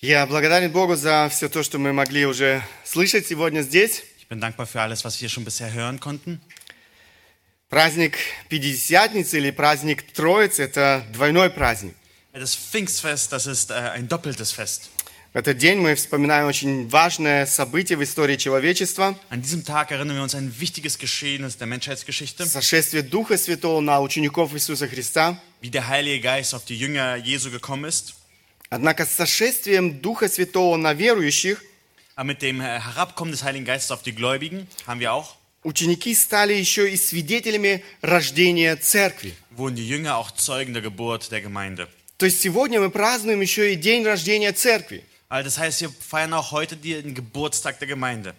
Я благодарен Богу за все то, что мы могли уже слышать сегодня здесь. Ich bin dankbar für alles, was wir schon bisher hören konnten. Праздник Пятидесятницы или праздник Троицы – это двойной праздник. Das Pfingstfest, das ist äh, ein doppeltes Fest. В этот день мы вспоминаем очень важное событие в истории человечества An diesem Tag erinnern wir uns an ein wichtiges Geschehnis der Menschheitsgeschichte, – сошествие Духа Святого на учеников Иисуса Христа. wie der Heilige Geist auf die Jünger Jesu gekommen ist. Однако с сошествием Духа Святого на верующих Aber mit dem äh, Herabkommen des Heiligen Geistes auf die Gläubigen haben wir auch, ученики стали еще и свидетелями рождения Церкви. wurden die Jünger auch Zeugen der Geburt der Gemeinde. То есть сегодня мы празднуем еще и день рождения Церкви. Also das heißt, wir feiern auch heute den Geburtstag der Gemeinde.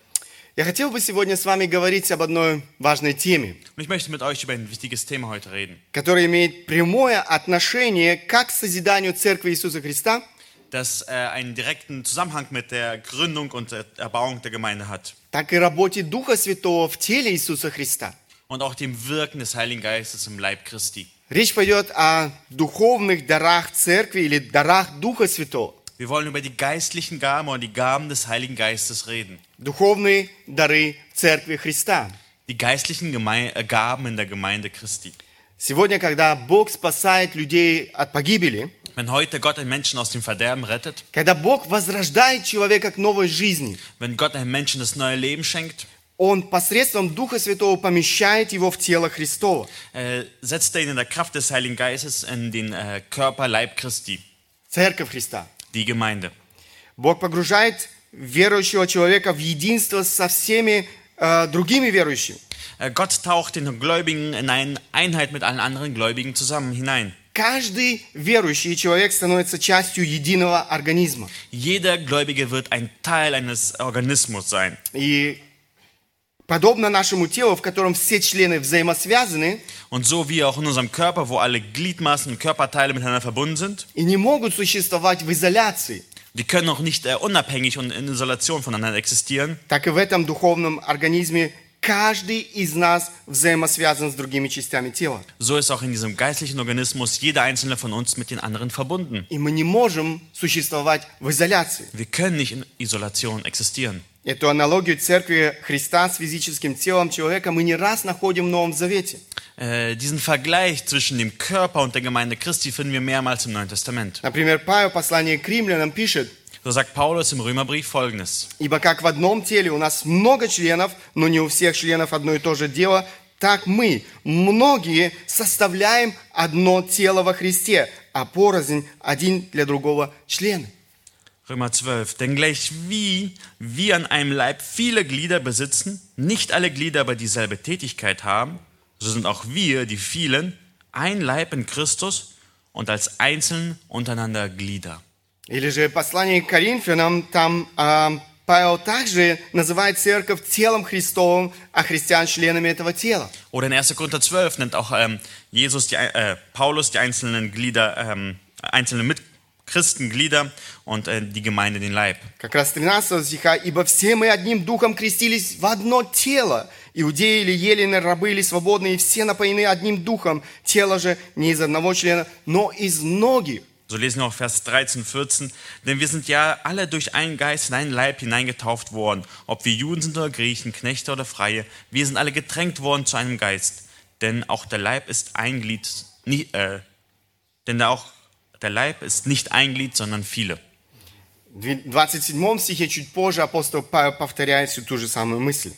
Я хотел бы сегодня с вами говорить об одной важной теме, Und ich möchte mit euch über ein wichtiges Thema heute reden, которая имеет прямое отношение как к созиданию Церкви Иисуса Христа, das äh, einen direkten Zusammenhang mit der Gründung und der Erbauung der Gemeinde hat так и работе Духа Святого в теле Иисуса Христа. und auch dem Wirken des Heiligen Geistes im Leib Christi. Речь пойдет о духовных дарах Церкви или дарах Духа Святого. Wir wollen über die geistlichen Gaben und die Gaben des Heiligen Geistes reden. Духовные дары Церкви Христа. Die geistlichen Gemei äh, Gaben in der Gemeinde Christi. Сегодня, когда Бог спасает людей от погибели, Wenn heute Gott einen Menschen aus dem Verderben rettet, когда Бог возрождает человека к новой жизни, wenn Gott einem Menschen das neue Leben schenkt, Он посредством Духа Святого помещает его в тело Христова. äh, setzt er ihn in der Kraft des Heiligen Geistes in den äh, Körper, Leib Christi, Церковь Христа. die Gemeinde. Бог погружает верующего человека в единство со всеми э, другими верующими. Äh, Gott taucht den Gläubigen in eine Einheit mit allen anderen Gläubigen zusammen hinein. Каждый верующий человек становится частью единого организма. Jeder Gläubige wird ein Teil eines Organismus sein. И подобно нашему телу, в котором все члены взаимосвязаны Und so wie auch in unserem Körper, wo alle Gliedmaßen und Körperteile miteinander verbunden sind, и не могут существовать в изоляции, die können auch nicht äh, unabhängig und in Isolation voneinander existieren, так и в этом духовном организме каждый из нас взаимосвязан с другими частями тела. so ist auch in diesem geistlichen Organismus jeder einzelne von uns mit den anderen verbunden. И мы не можем существовать в изоляции. Wir können nicht in Isolation existieren. Эту аналогию церкви Христа с физическим телом человека мы не раз находим в Новом Завете. Äh, diesen Vergleich zwischen dem Körper und der Gemeinde Christi finden wir mehrmals im Neuen Testament. Например, Павел в послании к римлянам пишет, So sagt Paulus im Römerbrief folgendes. «Ибо как в одном теле у нас много членов, но не у всех членов одно и то же дело, так мы, многие, составляем одно тело во Христе, а порознь один для другого члены». Römer 12. Denn gleich wie wir an einem Leib viele Glieder besitzen, nicht alle Glieder aber dieselbe Tätigkeit haben, so sind auch wir, die vielen, ein Leib in Christus und als einzeln untereinander Glieder. Или же послание к Коринфянам, там а, Павел также называет церковь телом Христовым, а христиан членами этого тела. Oder in 1. Korinther 12 nennt auch ähm, Jesus die, äh, Paulus die einzelnen Glieder, ähm, einzelne mit Christen Glieder und äh, die Gemeinde den Leib. Как раз 13 стиха, «Ибо все мы одним духом крестились в одно тело, иудеи или елены, рабы или свободные, и все напоены одним духом, тело же не из одного члена, но из многих». So lesen wir auch Vers 13, 14. Denn wir sind ja alle durch einen Geist in einen Leib hineingetauft worden. Ob wir Juden sind oder Griechen, Knechte oder Freie. Wir sind alle getränkt worden zu einem Geist. Denn auch der Leib ist ein Glied, nie, äh, denn auch der Leib ist nicht ein Glied, sondern viele. В 27 стихе чуть позже апостол Павел повторяет всю ту же самую мысль.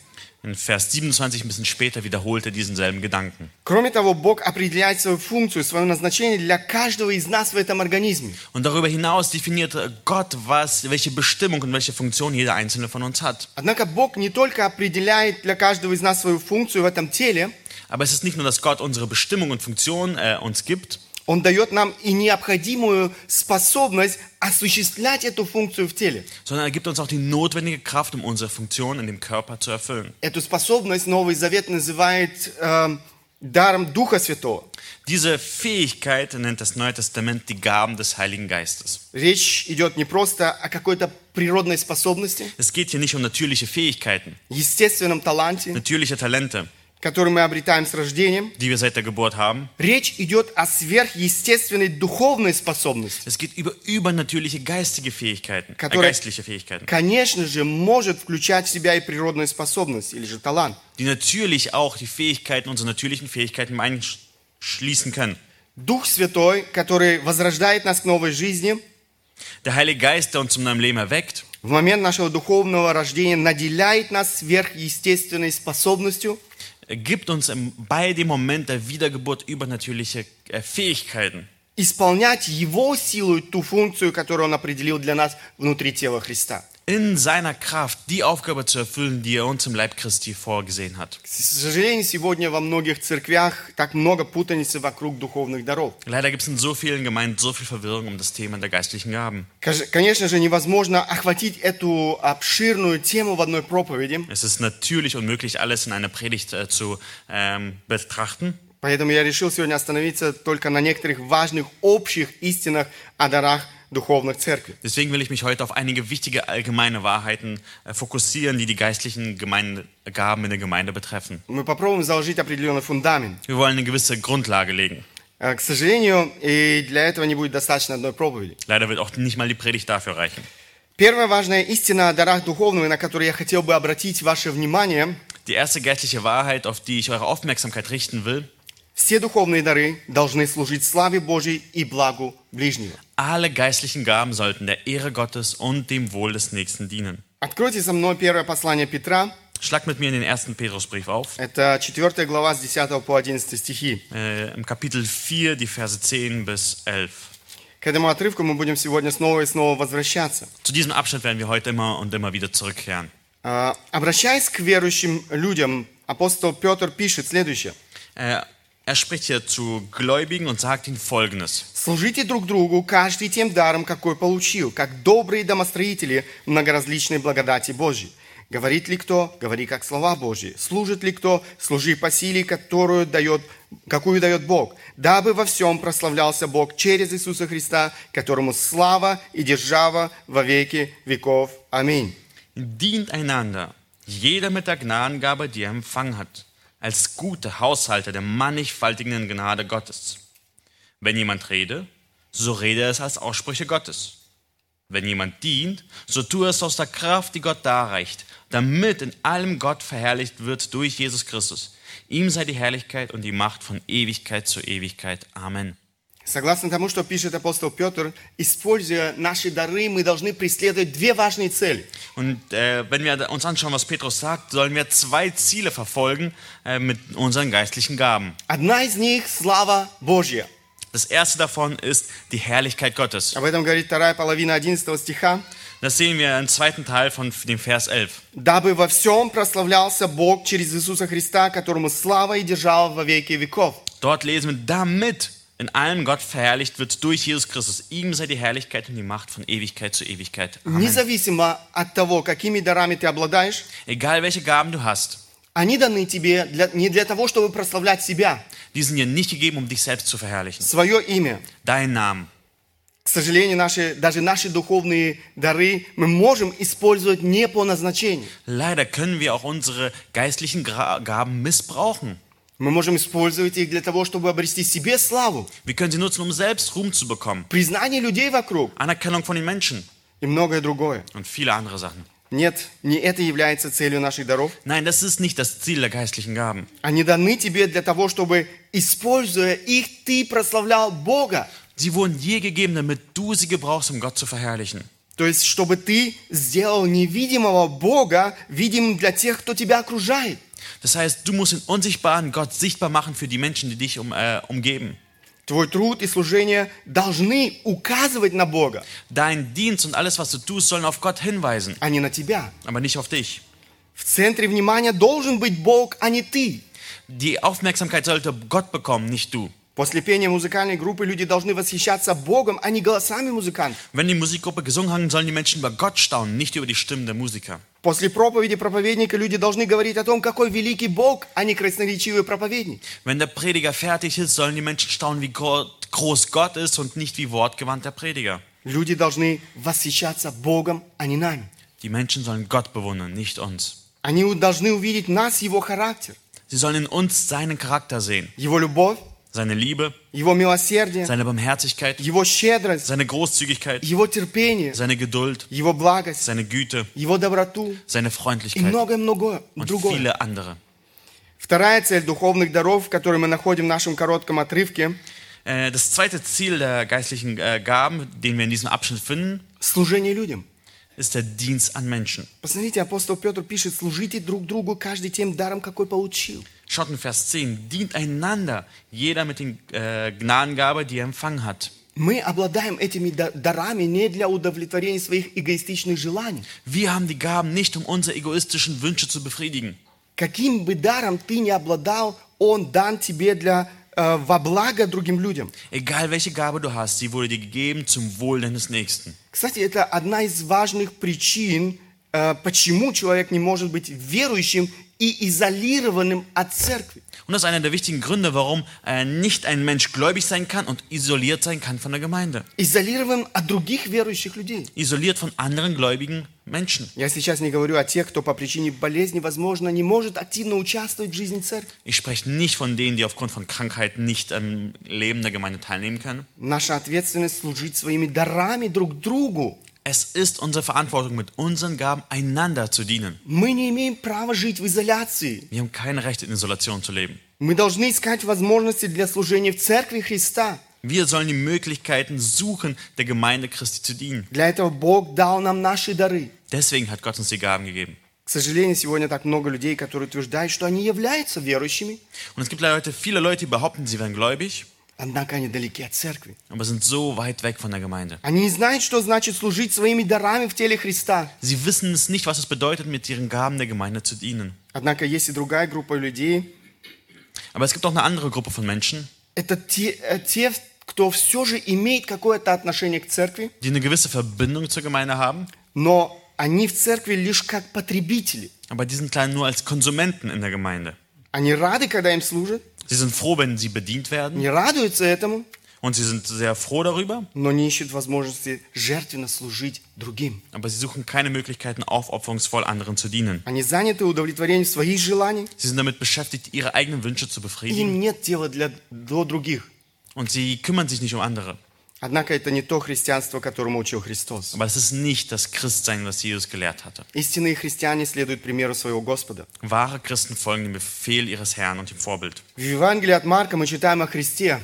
In Vers 27, ein bisschen später, wiederholt er diesen selben Gedanken. Кроме того, Бог определяет свою функцию, свое назначение для каждого из нас в этом организме. Und darüber hinaus definiert Gott, was, welche Bestimmung und welche Funktion jeder einzelne von uns hat. Однако Бог не только определяет для каждого из нас свою функцию в этом теле, Aber es ist nicht nur, dass Gott unsere Bestimmung und Funktion äh, uns gibt, Он дает нам и необходимую способность осуществлять эту функцию в теле. sondern er gibt uns auch die notwendige Kraft, um unsere Funktion in dem Körper zu erfüllen. Эту способность Новый Завет называет эм, даром Духа Святого. Diese Fähigkeit nennt das Neue Testament die Gaben des Heiligen Geistes. Речь идет не просто о какой-то природной способности, Es geht hier nicht um natürliche Fähigkeiten, естественном таланте, natürliche Talente, Который мы обретаем с рождением, die wir seit der Geburt haben. речь идет о сверхъестественной духовной способности. Es geht über übernatürliche geistige Fähigkeiten, äh, Которые- geistliche Fähigkeiten, Конечно же, может включать в себя и природные способности, или же талант. die natürlich auch die Fähigkeiten, unsere natürlichen Fähigkeiten einschließen können. Дух Святой, который возрождает нас к новой жизни, Der Heilige Geist, der uns zum neuen Leben erweckt, в момент нашего духовного рождения наделяет нас сверхъестественной способностью gibt uns im, bei dem Moment der Wiedergeburt übernatürliche äh, Fähigkeiten, исполнять Его силу и ту функцию, которую Он определил для нас внутри тела Христа. in seiner Kraft die Aufgabe zu erfüllen, die er uns im Leib Christi vorgesehen hat. К сожалению, сегодня во многих церквях так много путаницы вокруг духовных даров. Leider gibt es in so vielen Gemeinden so viel Verwirrung um das Thema der geistlichen Gaben. Кож- Конечно же, невозможно охватить эту обширную тему в одной проповеди, Es ist natürlich unmöglich, alles in einer Predigt äh, zu ähm, betrachten. поэтому я решил сегодня остановиться только на некоторых важных общих истинах о дарах духовных церкви. Deswegen will ich mich heute auf einige wichtige allgemeine Wahrheiten äh, fokussieren, die die geistlichen Gemeinde, Gaben in der Gemeinde betreffen. Мы попробуем заложить определенный фундамент. Wir wollen eine gewisse Grundlage legen. Э, К сожалению, и для этого не будет достаточно одной проповеди. Leider wird auch nicht mal die Predigt dafür reichen. Первая важная истина о дарах духовных, на которую я хотел бы обратить ваше внимание, Die erste geistliche Wahrheit, auf die ich eure Aufmerksamkeit richten will, Все духовные дары должны служить славе Божьей и благу ближнего. alle geistlichen Gaben sollten der Ehre Gottes und dem Wohl des Nächsten dienen. Откройте со мной первое послание Петра, Schlag mit mir in den ersten Petrusbrief auf, это 4 глава с 10 по 11 стихи. äh, im Kapitel 4, die Verse 10 bis 11. К этому отрывку мы будем сегодня снова и снова возвращаться. Zu diesem Abschnitt werden wir heute immer und immer wieder zurückkehren. А, Обращаясь к верующим людям, апостол Петр пишет следующее. Äh, er spricht hier zu Gläubigen und sagt ihnen Folgendes. Служите друг другу, каждый тем даром, какой получил, как добрые домостроители многоразличной благодати Божьей. Говорит ли кто, говори как слова Божьи. Служит ли кто, служи по силе, которую дает, какую дает Бог. Дабы во всем прославлялся Бог через Иисуса Христа, которому слава и держава во веки веков. Аминь. Dient einander, jeder mit der Gnadengabe, die er empfangen hat, als gute Haushalter der mannigfaltigen Gnade Gottes. Wenn jemand rede, so rede es als Aussprüche Gottes. Wenn jemand dient, so tue es aus der Kraft, die Gott darreicht, damit in allem Gott verherrlicht wird durch Jesus Christus. Ihm sei die Herrlichkeit und die Macht von Ewigkeit zu Ewigkeit. Amen. Согласно тому, что пишет апостол Петр, используя наши дары, мы должны преследовать две важные цели. Und äh, wenn wir uns anschauen, was Petrus sagt, sollen wir zwei Ziele verfolgen äh, mit unseren geistlichen Gaben. Одна из них – слава Божья. Das erste davon ist die Herrlichkeit Gottes. Об этом говорит вторая половина 11 стиха. Das sehen wir im zweiten Teil von dem Vers 11. «Дабы во всем прославлялся Бог через Иисуса Христа, которому слава и держава во веки веков». Dort lesen wir, damit in allem Gott verherrlicht wird durch Jesus Christus. Ihm sei die Herrlichkeit und die Macht von Ewigkeit zu Ewigkeit. Amen. Независимо от того, какими дарами ты обладаешь, Egal welche Gaben du hast, они даны тебе для- не для того, чтобы прославлять себя, die sind dir nicht gegeben, um dich selbst zu verherrlichen. свое имя. Dein Namen. К сожалению, наши, даже наши духовные дары мы можем использовать не по назначению. Leider können wir auch unsere geistlichen Gra Gaben missbrauchen. Мы можем использовать их для того, чтобы обрести себе славу, Wir können sie nutzen, um selbst Ruhm zu bekommen. признание людей вокруг Anerkennung von den Menschen и многое другое. und viele andere Sachen. Нет, не это является целью наших даров. Nein, das ist nicht das Ziel der geistlichen Gaben. Они даны тебе для того, чтобы, используя их, ты прославлял Бога. Sie wurden dir gegeben, damit du sie gebrauchst, um Gott zu verherrlichen. То есть, чтобы ты сделал невидимого Бога видимым для тех, кто тебя окружает. Das heißt, du musst den unsichtbaren Gott sichtbar machen für die Menschen, die dich um, äh, umgeben. Твой труд и служение должны указывать на Бога, Dein Dienst und alles, was du tust, sollen auf Gott hinweisen, а не на тебя. aber nicht auf dich. В центре внимания должен быть Бог, а не ты. Die Aufmerksamkeit sollte Gott bekommen, nicht du. После пения музыкальной группы люди должны восхищаться Богом, а не голосами музыкантов. Wenn die Musikgruppe gesungen hat, sollen die Menschen über Gott staunen, nicht über die Stimmen der Musiker. После проповеди проповедника люди должны говорить о том, какой великий Бог, а не красноречивый проповедник. Wenn der Prediger fertig ist, sollen die Menschen staunen, wie gro- groß Gott ist und nicht wie wortgewandt der Prediger. Люди должны восхищаться Богом, а не нами. Die Menschen sollen Gott bewundern, nicht uns. Они должны увидеть нас, Его характер. Sie sollen in uns seinen Charakter sehen, Его любовь, seine Liebe, Его милосердие, seine Barmherzigkeit, Его щедрость, seine Großzügigkeit, Его терпение, seine Geduld, Его благость, seine Güte, Его доброту seine и Freundlichkeit многое-многое und другое. viele andere. Вторая цель духовных даров, которую мы находим в нашем коротком отрывке Äh, Das zweite Ziel der geistlichen äh, Gaben, den wir in diesem Abschnitt finden, – служение людям. ist der Dienst an Menschen. Посмотрите, апостол Петр пишет, служите друг другу, каждый тем даром, какой получил. Schaut in Vers 10, dient einander, jeder mit den äh, Gnadengabe, die er empfangen hat. Мы обладаем этими да- дарами не для удовлетворения своих эгоистичных желаний. Wir haben die Gaben nicht, um unsere egoistischen Wünsche zu befriedigen. Каким бы даром ты ни обладал, он дан тебе для, э, во благо другим людям. Egal welche Gabe du hast, sie wurde dir gegeben zum Wohl deines Nächsten. Кстати, это одна из важных причин, э, почему человек не может быть верующим и изолированным от церкви. Und das ist einer der wichtigen Gründe, warum äh, nicht ein Mensch gläubig sein kann und isoliert sein kann von der Gemeinde. Изолированным от других верующих людей. Isoliert von anderen gläubigen Menschen. Я сейчас не говорю о тех, кто по причине болезни, возможно, не может активно участвовать в жизни церкви. Ich spreche nicht von denen, die aufgrund von Krankheit nicht am Leben der Gemeinde teilnehmen können. Наша ответственность служить своими дарами друг другу. Es ist unsere Verantwortung, mit unseren Gaben einander zu dienen. Мы не имеем права жить в изоляции. Wir haben kein Recht, in Isolation zu leben. Мы должны искать возможности для служения в церкви Христа. Wir sollen die Möglichkeiten suchen, der Gemeinde Christi zu dienen. Для этого Бог дал нам наши дары. Deswegen hat Gott uns die Gaben gegeben. К сожалению, сегодня так много людей, которые утверждают, что они являются верующими, Und es gibt leider heute viele Leute, die behaupten, sie wären gläubig, Однако они далеки от церкви. aber sind so weit weg von der Gemeinde. Они не знают, что значит служить своими дарами в теле Христа. Sie wissen es nicht, was es bedeutet, mit ihren Gaben der Gemeinde zu dienen. Однако есть и другая группа людей. Aber es gibt auch eine andere Gruppe von Menschen, Это те, э, те, кто все же имеет какое-то отношение к церкви, die eine gewisse Verbindung zur Gemeinde haben, но они в церкви лишь как потребители. aber die sind nur als Konsumenten in der Gemeinde. Они рады, когда им служат, Sie sind froh, wenn sie bedient werden они радуются этому, und sie sind sehr froh darüber, но не ищут возможности жертвенно служить другим. aber sie suchen keine Möglichkeiten, aufopferungsvoll anderen zu dienen. Они заняты удовлетворением своих желаний, Sie sind damit beschäftigt, ihre eigenen Wünsche zu befriedigen им нет дела для, до других. und sie kümmern sich nicht um andere. Однако это не то христианство, которому учил Христос. Aber es ist nicht das Christsein, was Jesus gelehrt hatte. Истинные христиане следуют примеру своего Господа. Wahre Christen folgen dem Befehl ihres Herrn und dem Vorbild. В Евангелии от Марка мы читаем о Христе.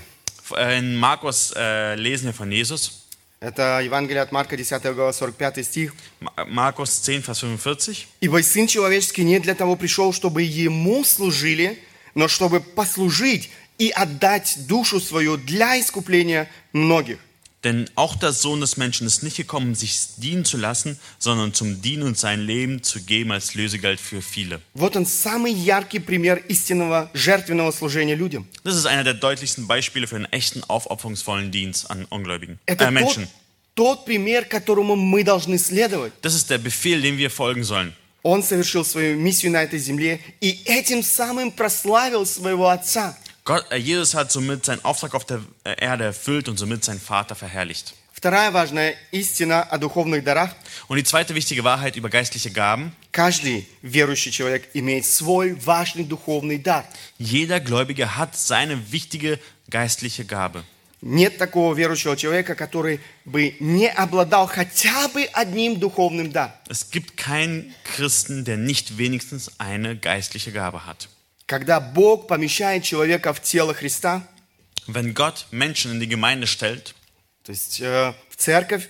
In Markus äh, lesen wir von Jesus. Это Евангелие от Марка, 10 глава, 45 стих. Ma- Markus 10, Vers 45. «Ибо Сын Человеческий не для того пришел, чтобы Ему служили, но чтобы послужить и отдать душу свою для искупления многих». Denn auch der Sohn des Menschen ist nicht gekommen, um sich dienen zu lassen, sondern zum Dienen und sein Leben zu geben als Lösegeld für viele. Вот он самый яркий пример истинного жертвенного служения людям. Das ist einer der deutlichsten Beispiele für einen echten aufopferungsvollen Dienst an Ungläubigen, Это äh, тот, Menschen. тот пример, которому мы должны следовать. Das ist der Befehl, dem wir folgen sollen. Он совершил свою миссию на этой земле и этим самым прославил своего Отца. Gott, äh, Jesus hat somit seinen Auftrag auf der äh, Erde erfüllt und somit seinen Vater verherrlicht. Вторая важная истина о духовных дарах. Und die zweite wichtige Wahrheit über geistliche Gaben, Каждый верующий человек имеет свой важный духовный дар. jeder Gläubige hat seine wichtige geistliche Gabe. Нет такого верующего человека, который бы не обладал хотя бы одним духовным даром. Es gibt keinen Christen, der nicht wenigstens eine geistliche Gabe hat. Когда Бог помещает человека в тело Христа, Wenn Gott Menschen in die Gemeinde stellt, то есть э, в церковь,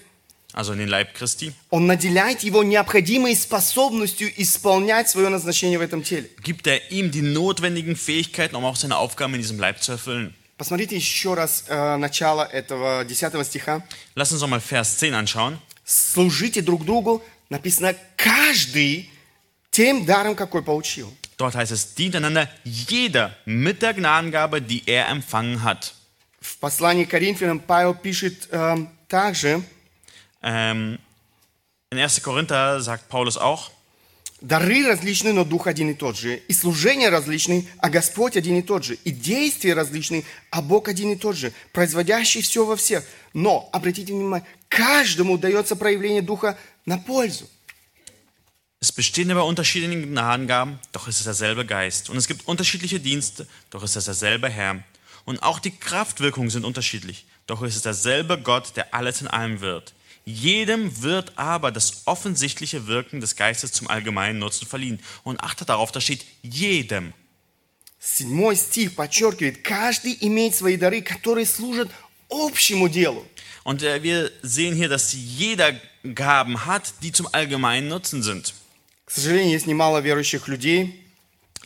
also in den Leib Christi, Он наделяет его необходимой способностью исполнять свое назначение в этом теле. gibt er ihm die notwendigen Fähigkeiten, um auch seine Aufgaben in diesem Leib zu erfüllen. Посмотрите еще раз э, начало этого 10 стиха. Lass uns noch mal Vers 10 anschauen. Служите друг другу, написано, каждый тем даром, какой получил. Dort heißt es, dient einander jeder mit der Gnadengabe, die er empfangen hat. В послании к Коринфянам Павел пишет эм, также, Ähm, in 1. Korinther sagt Paulus auch, дары различны, но дух один и тот же, и служения различны, а Господь один и тот же, и действия различны, а Бог один и тот же, производящий все во всех. Но, обратите внимание, каждому дается проявление духа на пользу. Es bestehen aber Unterschiede in den Gnadengaben, doch ist es derselbe Geist. Und es gibt unterschiedliche Dienste, doch ist es derselbe Herr. Und auch die Kraftwirkungen sind unterschiedlich, doch ist es derselbe Gott, der alles in allem wird. Jedem wird aber das offensichtliche Wirken des Geistes zum allgemeinen Nutzen verliehen. Und achtet darauf, da steht jedem. Седьмой стих подчеркивает, каждый имеет свои дары, которые служат общему делу. Und äh, wir sehen hier, dass jeder Gaben hat, die zum allgemeinen Nutzen sind. К сожалению, есть немало верующих людей,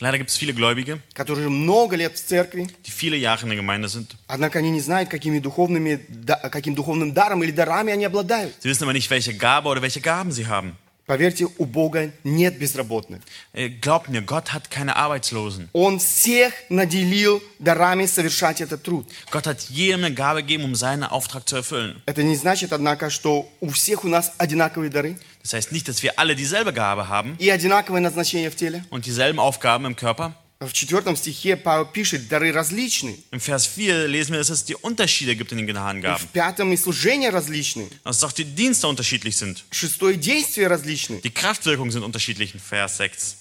Leider gibt es viele Gläubige, которые много лет в церкви, die viele Jahre in der Gemeinde sind. однако они не знают, какими духовными, да- каким духовным даром или дарами они обладают. Sie wissen aber nicht, welche Gabe oder welche Gaben sie haben. Поверьте, у Бога нет безработных. Äh, Glaubt mir, Gott hat keine Arbeitslosen. Он всех наделил дарами совершать этот труд. Gott hat jedem eine Gabe gegeben, um seinen Auftrag zu erfüllen. Это не значит, однако, что у всех у нас одинаковые дары Das heißt nicht, dass wir alle dieselbe Gabe haben и одинаковое назначение в теле. und dieselben Aufgaben im Körper. В четвертом стихе Павел пишет, дары различны. Im Vers 4 lesen wir, dass es die Unterschiede gibt in den В Gnadengaben. пятом и служения различны. Dass auch die Dienste unterschiedlich sind. Шестое действия различны. Die Kraftwirkungen sind unterschiedlich in Vers 6.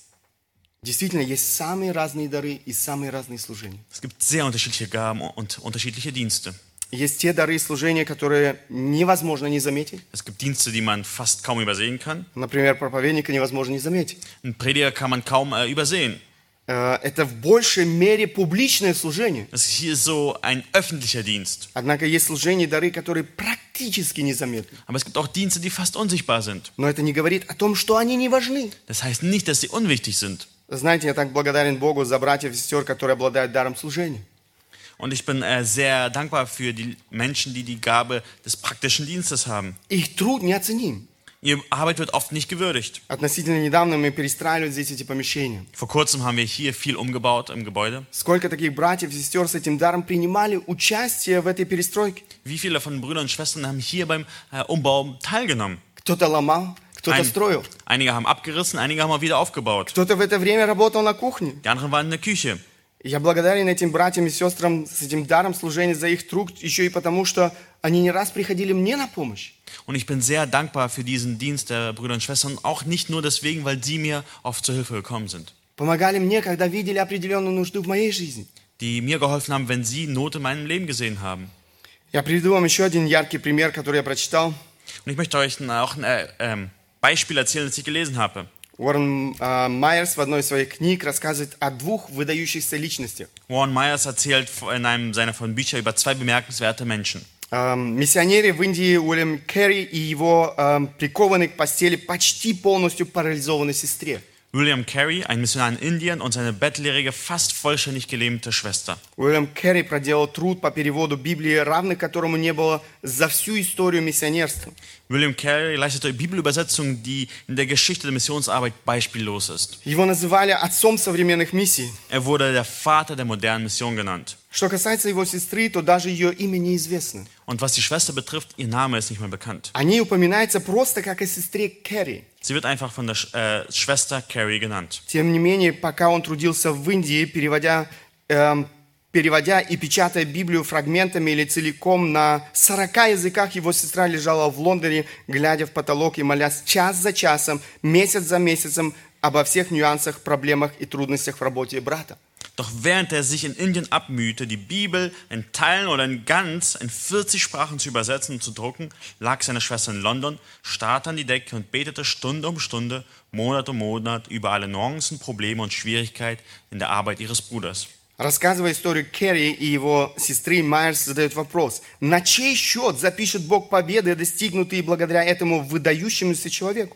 Действительно, есть самые разные дары и самые разные служения. Es gibt sehr unterschiedliche Gaben und unterschiedliche Dienste. Есть те дары и служения, которые невозможно не заметить. Es gibt Dienste, die man fast kaum übersehen kann. Например, проповедника невозможно не заметить. Einen Prediger kann man kaum äh, übersehen. Э, Это в большей мере публичное служение. Hier ist so ein öffentlicher Dienst. Однако есть служения и дары, которые практически незаметны. Aber es gibt auch Dienste, die fast unsichtbar sind. Но это не говорит о том, что они не важны. Das heißt nicht, dass sie unwichtig sind. Знаете, я так благодарен Богу за братьев и сестер, которые обладают даром служения. Und ich bin äh, sehr dankbar für die Menschen, die die Gabe des praktischen Dienstes haben. Их труд неоценим. Ihre Arbeit wird oft nicht gewürdigt. Относительно недавно мы перестраивали здесь эти помещения. Vor kurzem haben wir hier viel umgebaut im Gebäude. Сколько таких братьев и сестер с этим даром принимали участие в этой перестройке? Wie viele von Brüdern und Schwestern haben hier beim äh, Umbau teilgenommen? Кто-то ломал, кто-то Ein, строил. einige haben abgerissen, einige haben auch wieder aufgebaut. Кто-то в это время работал на кухне. Die anderen waren in der Küche. Я благодарен этим братьям и сестрам с этим даром служения за их труд, еще и потому, что они не раз приходили мне на помощь. Und ich bin sehr dankbar für diesen Dienst der Brüder und Schwestern, auch nicht nur deswegen, weil sie mir oft zur Hilfe gekommen sind. Помогали мне, когда видели определенную нужду в моей жизни. Die mir geholfen haben, wenn sie Not in meinem Leben gesehen haben. Я приведу вам еще один яркий пример, который я прочитал. Und ich möchte euch ein- auch ein äh, ähm, Beispiel erzählen, das ich gelesen habe. Уоррен э, Майерс в одной из своих книг рассказывает о двух выдающихся личностях. Warren Myers erzählt in einem seiner von Bücher über zwei bemerkenswerte Menschen. Миссионере в Индии Уильям Керри и его прикованной к постели почти полностью парализованной сестре. William Carey, ein Missionar in Indien und seine bettlägerige, fast vollständig gelähmte Schwester. Уильям Керри проделал труд по переводу Библии, равных которому не было за всю историю миссионерства. William Carey leistete Bibelübersetzung, die in der Geschichte der Missionsarbeit beispiellos ist. Его называли отцом современных миссий. Er wurde der Vater der modernen Mission genannt. Что касается его сестры, то даже ее имя неизвестно. Und was die Schwester betrifft, ihr Name ist nicht mehr bekannt. О ней упоминается просто как о сестре Керри. Sie wird einfach von der äh, Schwester Carey genannt. Тем не менее, пока он трудился в Индии, переводя, эм, переводя и печатая Библию фрагментами или целиком на 40 языках, его сестра лежала в Лондоне, глядя в потолок и молясь час за часом, месяц за месяцем обо всех нюансах, проблемах и трудностях в работе брата. Doch während er sich in Indien abmühte, die Bibel in Teilen oder in ganz in 40 Sprachen zu übersetzen und zu drucken, lag seine Schwester in London, starrte an die Decke und betete Stunde um Stunde, Monat um Monat über alle Nuancen, Probleme und Schwierigkeiten in der Arbeit ihres Bruders. Рассказывая историю Керри и его сестры, Майерс задает вопрос, на чей счет запишет Бог победы, достигнутые благодаря этому выдающемуся человеку?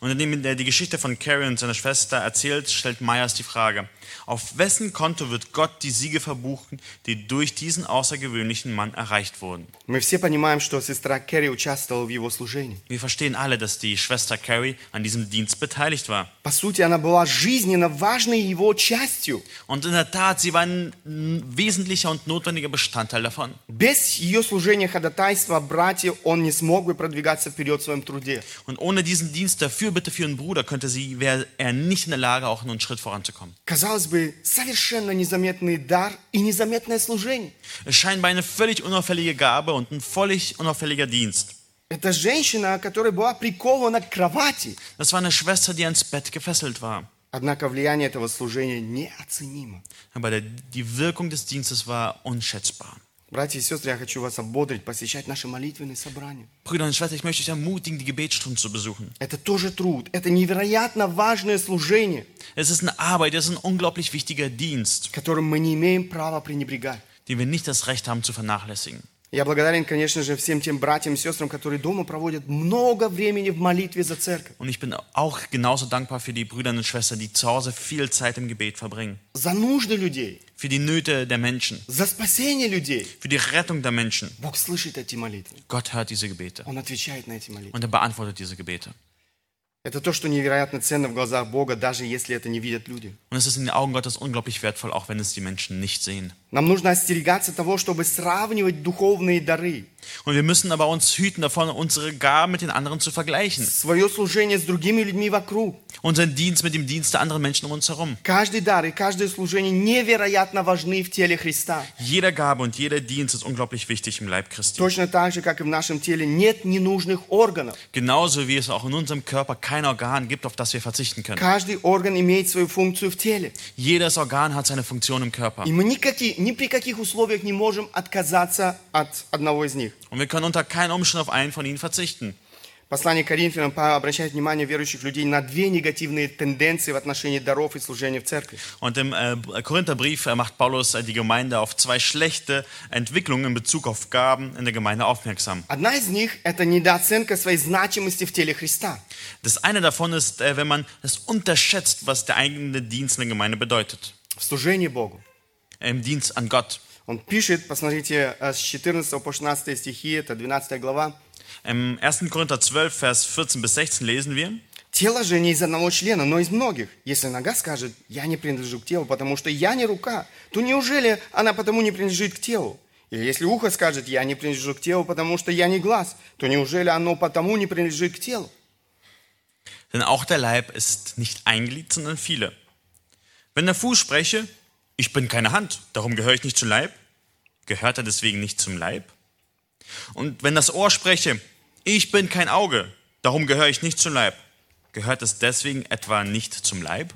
Und indem er die Geschichte von Carrie und seiner Schwester erzählt, stellt Myers die Frage, auf wessen Konto wird Gott die Siege verbuchen, die durch diesen außergewöhnlichen Mann erreicht wurden? Мы все понимаем, что сестра Керри участвовала в его служении. Wir verstehen alle, dass die Schwester Carrie an diesem Dienst beteiligt war. По сути, она была жизненно важной его частью. Und in der Tat, sie war ein ein wesentlicher und notwendiger Bestandteil davon. Без ее служения ходатайства братья он не смог бы продвигаться вперед в своем труде. Und ohne diesen Dienst der Fürbitte für ihren Bruder könnte sie, wäre er nicht in der Lage, auch nur einen Schritt voranzukommen. Казалось Бы, совершенно незаметный дар и незаметное служение. Es scheint bei eine völlig unauffällige Gabe und ein völlig unauffälliger Dienst. Это женщина, которая была прикована к кровати. Das war eine Schwester, die ans Bett gefesselt war. Однако влияние этого служения неоценимо. Aber die Wirkung des Dienstes war unschätzbar. Братья и сестры, я хочу вас ободрить, посещать наши молитвенные собрания. Brüder und Schwestern, ich möchte euch ermutigen, die Gebetsstunden zu besuchen. Это тоже труд. Это невероятно важное служение, Es ist eine Arbeit, es ist ein unglaublich wichtiger Dienst, которым мы не имеем права пренебрегать. den wir nicht das Recht haben zu vernachlässigen. Я благодарен, конечно же, всем тем братьям и сестрам, которые дома проводят много времени в молитве за церковь. Und ich bin auch genauso dankbar für die Brüder und Schwestern, die zu Hause viel Zeit im Gebet verbringen. За нужды людей, Für die Nöte der Menschen, за спасение людей. für die Rettung der Menschen. Бог слышит эти молитвы. Gott hört diese Gebete Он отвечает на эти молитвы. und er beantwortet diese Gebete. Это то, что невероятно ценно в глазах Бога, даже если это не видят люди. Und es ist in den Augen Gottes unglaublich wertvoll, auch wenn es die Menschen nicht sehen. Нам нужно остерегаться того, чтобы сравнивать духовные дары, Und wir müssen aber uns hüten davon, unsere Gaben mit den anderen zu vergleichen. свое служение с другими людьми вокруг. Unseren Dienst mit dem Dienst der anderen Menschen um uns herum. Каждый дар и каждое служение невероятно важны в теле Христа. Jede Gabe und jeder Dienst ist unglaublich wichtig im Leib Christi. Точно так же, как и в нашем теле нет ненужных органов. Genauso wie es auch in unserem Körper kein Organ gibt, auf das wir verzichten können. Каждый орган имеет свою функцию в теле. Jedes Organ hat seine Funktion im Körper. И мы никаки- ни при каких условиях не можем отказаться от одного из них. Und wir können unter keinen Umständen auf einen von ihnen verzichten. Послание Коринфянам Павел обращает внимание верующих людей на две негативные тенденции в отношении даров и служения в церкви. Und im äh, Korintherbrief äh, macht Paulus äh, die Gemeinde auf zwei schlechte Entwicklungen in Bezug auf Gaben in der Gemeinde aufmerksam. Одна из них – это недооценка своей значимости в теле Христа. Das eine davon ist, äh, wenn man es unterschätzt, was der eigene Dienst in der Gemeinde bedeutet. в служении Богу. Im Dienst an Gott. Он пишет, посмотрите, э, с 14 по 16 стихи, это 12 глава. Im 1. Korinther 12, Vers 14 bis 16 lesen wir. Тело же не из одного члена, но из многих. Если нога скажет, я не принадлежу к телу, потому что я не рука, то неужели она потому не принадлежит к телу? Или если ухо скажет, я не принадлежу к телу, потому что я не глаз, то неужели оно потому не принадлежит к телу? Denn auch der Leib ist nicht ein Glied, sondern viele. Wenn der Fuß spreche, ich bin keine Hand, darum gehöre ich nicht zum Leib, gehört er deswegen nicht zum Leib? Und wenn das Ohr spreche, ich bin kein Auge, darum gehöre ich nicht zum Leib, gehört es deswegen etwa nicht zum Leib?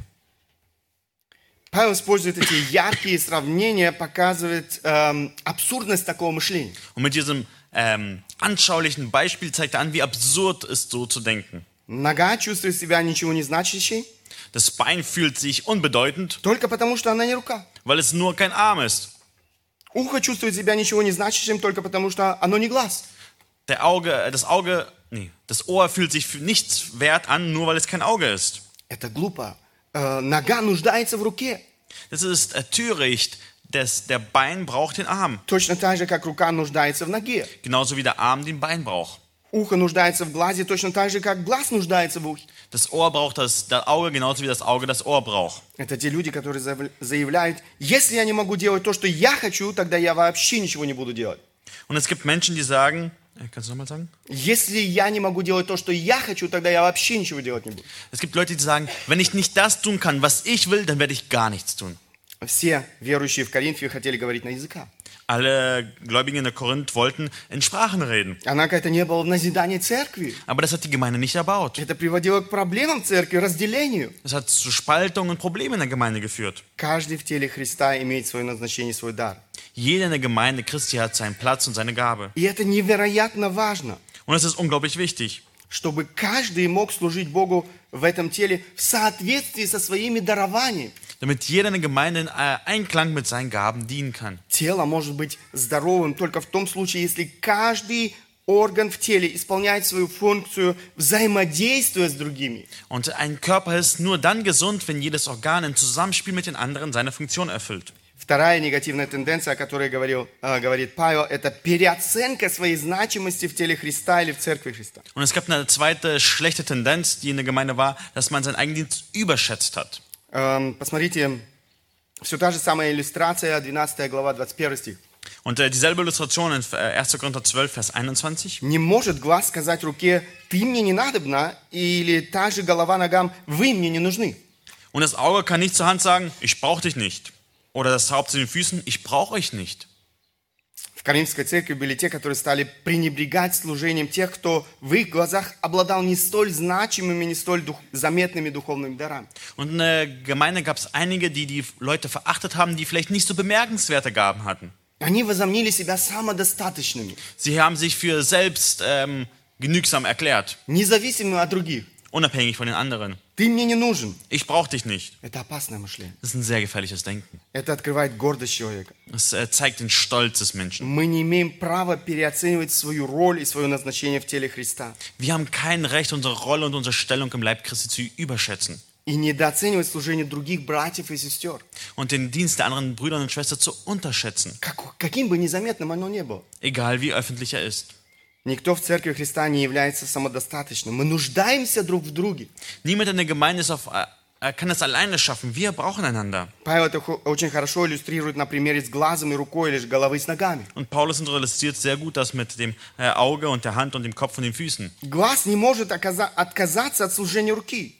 Павел использует эти яркие сравнения, показывает эм, абсурдность такого мышления. Und mit diesem ähm, anschaulichen Beispiel zeigt er an, wie absurd ist, so zu denken. Нога чувствует себя ничего не значащей, Das Bein fühlt sich unbedeutend, только потому что она не рука. weil es nur kein Arm ist. Ухо чувствует себя ничего не значащим, только потому что оно не глаз. Der Auge, äh, das Auge, nee, das Ohr fühlt sich für nichts wert an, nur weil es kein Auge ist. Это глупо. Э, нога нуждается в руке. Das ist äh, töricht. Das, der Bein braucht den Arm, Точно так же, как рука нуждается в ноге. genauso wie der Arm den Bein braucht. Ухо нуждается в глазе точно так же, как глаз нуждается в ухе. Das Ohr braucht das, das Auge, genauso wie das Auge das Ohr braucht. Это те люди, которые заявля- заявляют, если я не могу делать то, что я хочу, тогда я вообще ничего не буду делать. Und es gibt Menschen, die sagen, äh, kannst du nochmal sagen? Если я не могу делать то, что я хочу, тогда я вообще ничего делать не буду. Es gibt Leute, die sagen, wenn ich nicht das tun kann, was ich will, dann werde ich gar nichts tun. Все верующие в Коринфе хотели говорить на языках. Alle Gläubigen in der Korinth wollten in Sprachen reden, Однако это не было в назидании церкви. aber das hat die Gemeinde nicht erbaut. Это приводило к проблемам церкви, разделению. Das hat zu Spaltungen und Problemen in der Gemeinde geführt. Каждый в теле Христа имеет свое назначение, свой дар. Jeder in der Gemeinde Christi hat seinen Platz und seine Gabe. И это невероятно важно, Und es ist unglaublich wichtig, чтобы каждый мог служить Богу в этом теле в соответствии со своими дарованиями. damit jeder in der Gemeinde in äh, Einklang mit seinen Gaben dienen kann. Тело может быть здоровым только в том случае, если каждый орган в теле исполняет свою функцию взаимодействия с другими. Und ein Körper ist nur dann gesund, wenn jedes Organ im Zusammenspiel mit den anderen seine Funktion erfüllt. Вторая негативная тенденция, о которой говорил, э, говорит Павел, это переоценка своей значимости в теле Христа или в церкви Христа. Und es gab eine zweite schlechte Tendenz, die in der Gemeinde war, dass man seinen Eigendienst überschätzt hat. Эм, Посмотрите, все та же самая иллюстрация, 12 глава, 21 стих. Und äh, dieselbe Illustration in äh, 1. Korinther 12, Vers 21. Не может глаз сказать руке, ты мне не надобна, или та же голова ногам, вы мне не нужны. Und das Auge kann nicht zur Hand sagen, ich brauche dich nicht. Oder das Haupt zu den Füßen, ich brauche euch nicht. В Каримской церкви были те, которые стали пренебрегать служением тех, кто в их глазах обладал не столь значимыми, не столь дух- заметными духовными дарами. Und in der Gemeinde gab es einige, die die Leute verachtet haben, die vielleicht nicht so bemerkenswerte Gaben hatten. Они возомнили себя самодостаточными, Sie haben sich für selbst ähm, genügsam erklärt, независимыми от других. unabhängig von den anderen. Ты мне не нужен. Ich brauche dich nicht. Это опасное мышление. Das ist ein sehr gefährliches Denken. Это открывает гордость человека. Das äh, zeigt den Stolz des Menschen. Мы не имеем права переоценивать свою роль и свое назначение в теле Христа. Wir haben kein Recht, unsere Rolle und unsere Stellung im Leib Christi zu überschätzen И недооценивать служение других братьев и сестер. und den Dienst der anderen Brüder und Schwestern zu unterschätzen, Как- каким бы незаметным оно ни было. egal wie öffentlich er ist. Никто в церкви Христа не является самодостаточным. Мы нуждаемся друг в друге. Niemand in der Gemeinde ist auf, äh, er kann es alleine schaffen. Wir brauchen einander. Павел это хо- очень хорошо иллюстрирует на примере с глазом и рукой, или же головы с ногами. Und Paulus illustriert sehr gut das mit dem äh, Auge und der Hand und dem Kopf und den Füßen. Глаз не может оказа- отказаться от служения руки.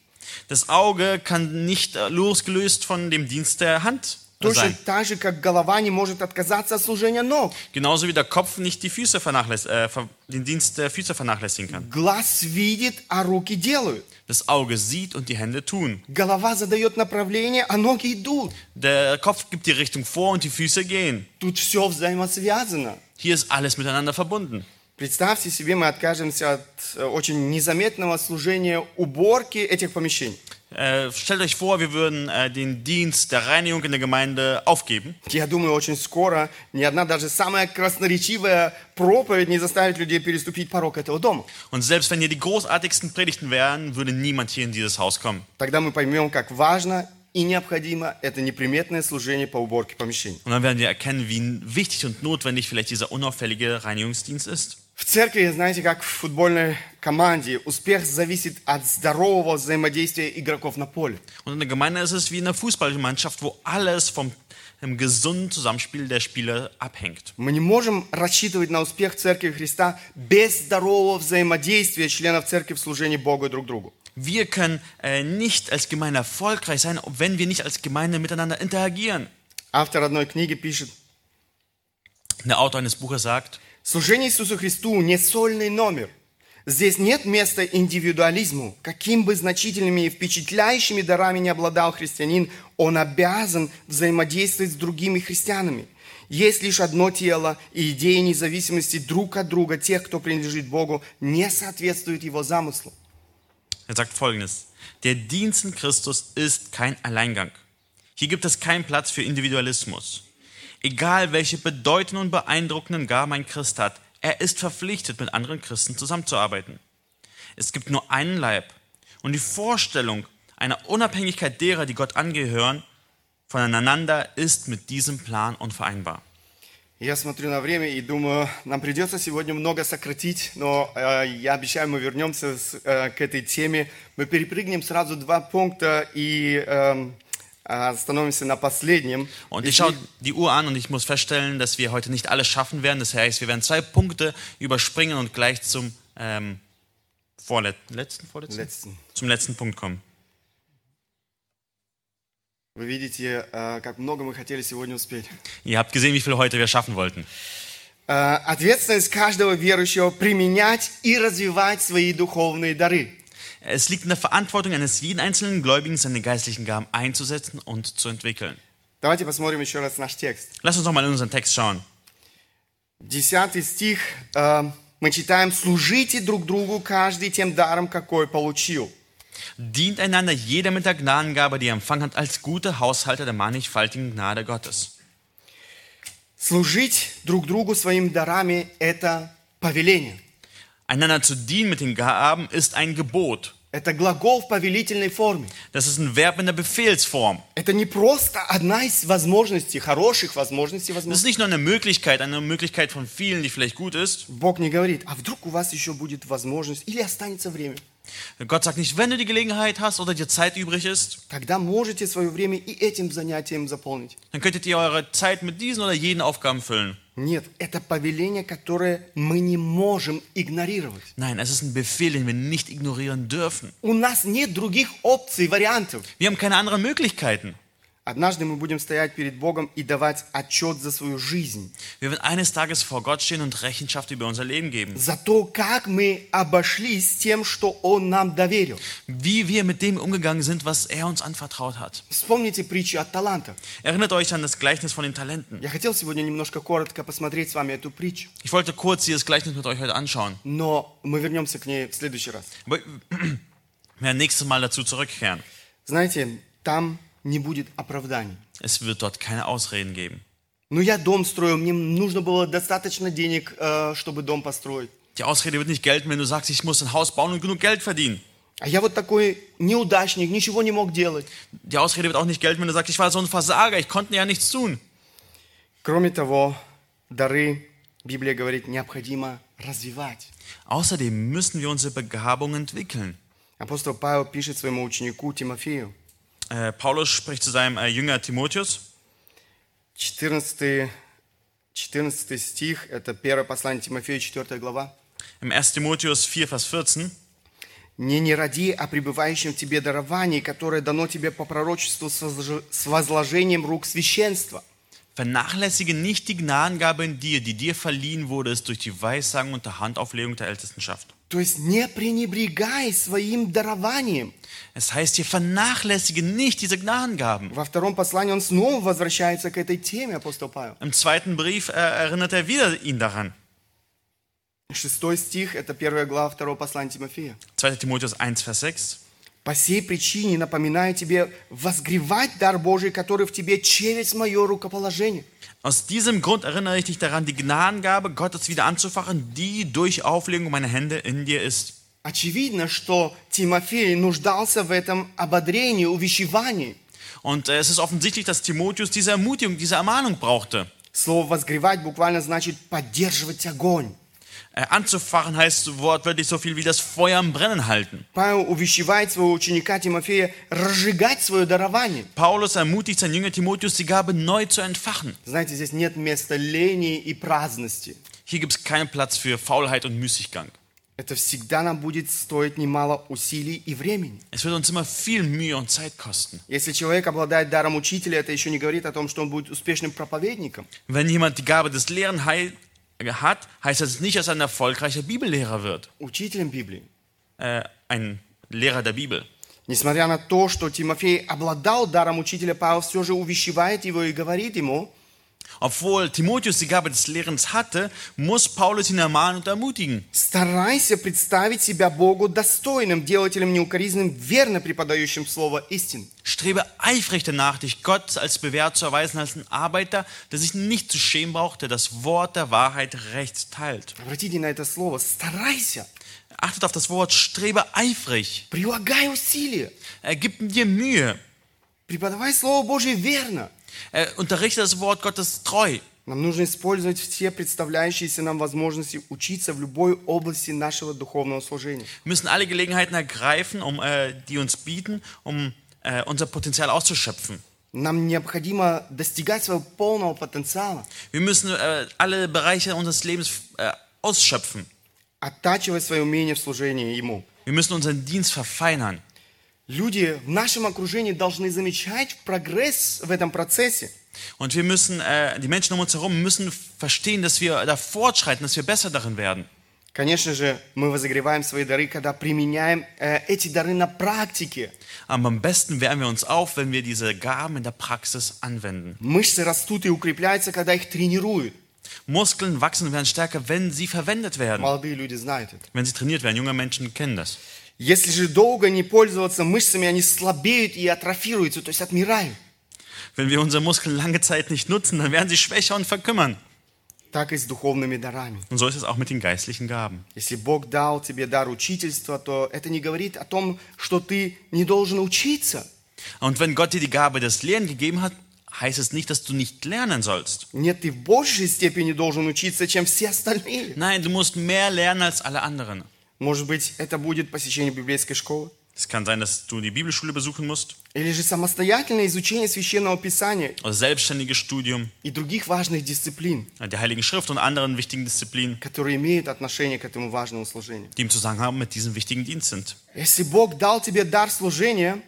Das Auge kann nicht äh, losgelöst von dem Dienst der Hand Точно так же, как голова не может отказаться от служения ног. Genauso wie der Kopf nicht die Füße äh, den Dienst der Füße vernachlässigen kann. Глаз видит, а руки делают. Das Auge sieht und die Hände tun. Голова задает направление, а ноги идут. Der Kopf gibt die Richtung vor und die Füße gehen. Тут все взаимосвязано. Hier ist alles miteinander verbunden. Представьте себе, мы откажемся от э, очень незаметного служения уборки этих помещений. Äh, stellt euch vor, wir würden äh, den Dienst der Reinigung in der Gemeinde aufgeben. Я думаю, очень скоро ни одна даже самая красноречивая проповедь не заставит людей переступить порог этого дома. Und selbst wenn hier die großartigsten Predigten wären, würde niemand hier in dieses Haus kommen. Тогда мы поймем, как важно и необходимо это неприметное служение по уборке помещений. Und dann werden wir erkennen, wie wichtig und notwendig vielleicht dieser unauffällige Reinigungsdienst ist. В церкви, знаете, как в футбольной команде, успех зависит от здорового взаимодействия игроков на поле. Und in der Gemeinde ist es wie in einer Fußballmannschaft, wo alles vom im gesunden Zusammenspiel der Spieler abhängt. Мы не можем рассчитывать на успех Церкви Христа без здорового взаимодействия членов церкви в служении Богу и друг другу. Wir können äh, nicht als Gemeinde erfolgreich sein, wenn wir nicht als Gemeinde miteinander interagieren. Автор одной книги пишет, Der Autor eines Buches sagt, Служение Иисусу Христу не сольный номер. Здесь нет места индивидуализму. Каким бы значительными и впечатляющими дарами не обладал христианин, он обязан взаимодействовать с другими христианами. Есть лишь одно тело, и идея независимости друг от друга тех, кто принадлежит Богу, не соответствует его замыслу. er sagt folgendes: Der Dienst in Christus ist kein Alleingang. Hier gibt es keinen Platz für Individualismus. Egal welche bedeutenden und beeindruckenden Gaben ein Christ hat, er ist verpflichtet, mit anderen Christen zusammenzuarbeiten. Es gibt nur einen Leib. Und die Vorstellung einer Unabhängigkeit derer, die Gott angehören, voneinander ist mit diesem Plan unvereinbar. Я смотрю на время и думаю, нам придется сегодня много сократить, но э, я обещаю, мы вернемся с, э, к этой теме. Мы перепрыгнем сразу два пункта и эм, остановимся на последнем. Und ich schaue die Uhr an und ich muss feststellen, dass wir heute nicht alles schaffen werden. Das heißt, wir werden zwei Punkte überspringen und gleich zum ähm, vorlet letzten, vorletzten? Letzten. zum letzten Punkt kommen. Вы видите, э, как много мы хотели сегодня успеть. Ihr habt gesehen, wie viel heute wir schaffen wollten. Э, Ответственность каждого верующего применять и развивать свои духовные дары. Es liegt in der Verantwortung eines jeden einzelnen Gläubigen, seine geistlichen Gaben einzusetzen und zu entwickeln. Давайте посмотрим еще раз наш текст. Lass uns noch mal in unseren Text schauen. Десятый стих. э, Мы читаем «Служите друг другу, каждый тем даром, какой получил». Dient einander jeder mit der Gnadengabe, die er empfangen hat, als gute Haushalter der mannigfaltigen Gnade Gottes. Служить друг другу своими дарами – это повеление. Einander zu dienen mit den Gaben ist ein Gebot. Это глагол в повелительной форме. Das ist ein Verb in der Befehlsform. Это не просто одна из возможностей, хороших возможностей, Das ist возможностей. nicht nur eine Möglichkeit, eine Möglichkeit von vielen, die vielleicht gut ist. Бог не говорит, а вдруг у вас еще будет возможность или останется время. Gott sagt nicht, wenn du die Gelegenheit hast oder dir Zeit übrig ist, Тогда можете свое время и этим занятием заполнить. dann könntet ihr eure Zeit mit diesen oder jenen Aufgaben füllen. Нет, это повеление, которое мы не можем игнорировать. Nein, es ist ein Befehl, den wir nicht ignorieren dürfen. У нас нет других опций, вариантов. Wir haben keine anderen Möglichkeiten. Однажды мы будем стоять перед Богом и давать отчет за свою жизнь, Wir werden eines Tages vor Gott stehen und Rechenschaft über unser Leben geben. за то, как мы обошлись с тем, что Он нам доверил. Wie wir mit dem umgegangen sind, was er uns anvertraut hat. Вспомните притчу о талантах. Erinnert euch an das Gleichnis von den Talenten. Я хотел сегодня немножко коротко посмотреть с вами эту притчу, Ich wollte kurz dieses Gleichnis mit euch heute anschauen. но мы вернемся к ней в следующий раз. Aber wir werden nächstes Mal dazu zurückkehren. Знаете, там не будет оправданий. Es wird dort keine Ausreden geben. Ну, я дом строил, мне нужно было достаточно денег, э, чтобы дом построить. Die Ausrede wird nicht gelten, wenn du sagst, ich muss ein Haus bauen und genug Geld verdienen. А я вот такой неудачник, ничего не мог делать. Die Ausrede wird auch nicht gelten, wenn du sagst, ich war so ein Versager, ich konnte ja nichts tun. Кроме того, дары, Библия говорит, необходимо развивать. Außerdem müssen wir unsere Begabung entwickeln. Апостол Павел пишет своему ученику Тимофею, Äh, Paulus spricht zu seinem äh, Jünger Timotheus. 14, 14 стих, это первое послание Тимофею, 4 глава. Im 1. Timotheus 4, Vers 14. «Не не ради о пребывающем в тебе даровании, которое дано тебе по пророчеству с возложением рук священства». Vernachlässige nicht die Gnadengabe in dir, die dir verliehen wurde, ist durch die Weissagung und der Handauflegung der Ältestenschaft. То есть не пренебрегай своим дарованием. Es heißt hier, vernachlässige nicht diese Gnadengaben. Во втором послании он снова возвращается к этой теме, апостол Павел. Im zweiten Brief äh, erinnert er wieder ihn daran. Шестой стих, это первая глава второго послания Тимофея. 2. Timotheus 1, Vers 6. «По сей причине напоминаю тебе возгревать дар Божий, который в тебе через мое рукоположение». Aus diesem Grund erinnere ich dich daran, die Gnadengabe Gottes wieder anzufachen, die durch Auflegung meiner Hände in dir ist. Очевидно, что Тимофей нуждался в этом ободрении, увещевании. Und äh, es ist offensichtlich, dass Timotheus diese Ermutigung, diese Ermahnung brauchte. Слово «возгревать» буквально значит «поддерживать огонь». Äh, anzufachen heißt wortwörtlich so viel wie das Feuer am Brennen halten. Павел увещевает своего ученика Тимофея разжигать свое дарование. Paulus ermutigt seinen Jünger Timotheus, die Gabe neu zu entfachen. Знаете, здесь нет места лени и праздности. Hier gibt es keinen Platz für Faulheit und Müßiggang. Это всегда нам будет стоить немало усилий и времени. Es wird uns immer viel Mühe und Zeit kosten. Если человек обладает даром учителя, это еще не говорит о том, что он будет успешным проповедником. Wenn jemand die Gabe des Lehren hei- hat, heißt das nicht, dass er ein erfolgreicher Bibellehrer wird. Учителем Библии. Äh, ein Lehrer der Bibel. Несмотря на то, что Тимофей обладал даром учителя, Павел все же увещевает его и говорит ему, Obwohl Timotheus die Gabe des Lehrens hatte, muss Paulus ihn ermahnen und ermutigen. старайся представить себя Богу достойным, делателем неукоризненным, верно преподающим слово истины. Strebe eifrig danach, dich Gott als bewährt zu erweisen, als ein Arbeiter, der sich nicht zu schämen braucht, der das Wort der Wahrheit recht teilt. Обратите на это слово «старайся», Achtet auf das Wort, strebe eifrig. прилагай усилия, Äh, gib dir Mühe. преподавай Слово Божье верно. Äh, unterrichte das Wort Gottes treu. Нам нужно использовать все представляющиеся нам возможности учиться в любой области нашего духовного служения. Wir müssen alle Gelegenheiten ergreifen, um, äh, die uns bieten, um äh, unser Potenzial auszuschöpfen. Нам необходимо достигать своего полного потенциала, Wir müssen äh, alle Bereiche unseres Lebens äh, ausschöpfen. оттачивать свои умения в служении Ему. Wir müssen unseren Dienst verfeinern. Люди в нашем окружении должны замечать прогресс в этом процессе. Und wir müssen, äh, die Menschen um uns herum müssen verstehen, dass wir da fortschreiten, dass wir besser darin werden. Конечно же, мы возогреваем свои дары, когда применяем э, эти дары на практике. Aber am besten wärmen wir uns auf, wenn wir diese Gaben in der Praxis anwenden. Мышцы растут и укрепляются, когда их тренируют. Muskeln wachsen und werden stärker, wenn sie verwendet werden, Молодые люди знают это. wenn sie trainiert werden. Junge Menschen kennen das. Если же долго не пользоваться мышцами, они слабеют и атрофируются, то есть отмирают. Wenn wir unsere Muskeln lange Zeit nicht nutzen, dann werden sie schwächer und verkümmern. Так и с духовными дарами. Und so ist es auch mit den geistlichen Gaben. Если Бог дал тебе дар учительства, то это не говорит о том, что ты не должен учиться. Und wenn Gott dir die Gabe des Lehren gegeben hat, heißt es nicht, dass du nicht lernen sollst. Нет, ты в большей степени должен учиться, чем все остальные. Nein, du musst mehr lernen als alle anderen. Может быть, это будет посещение библейской школы? Es kann sein, dass du die Bibelschule besuchen musst Или же самостоятельное изучение священного писания oder selbstständiges Studium и других важных дисциплин, der Heiligen Schrift und anderen wichtigen Disziplinen, которые имеют отношение к этому важному служению. die im Zusammenhang mit diesem wichtigen Dienst sind. Если Бог дал тебе дар служения,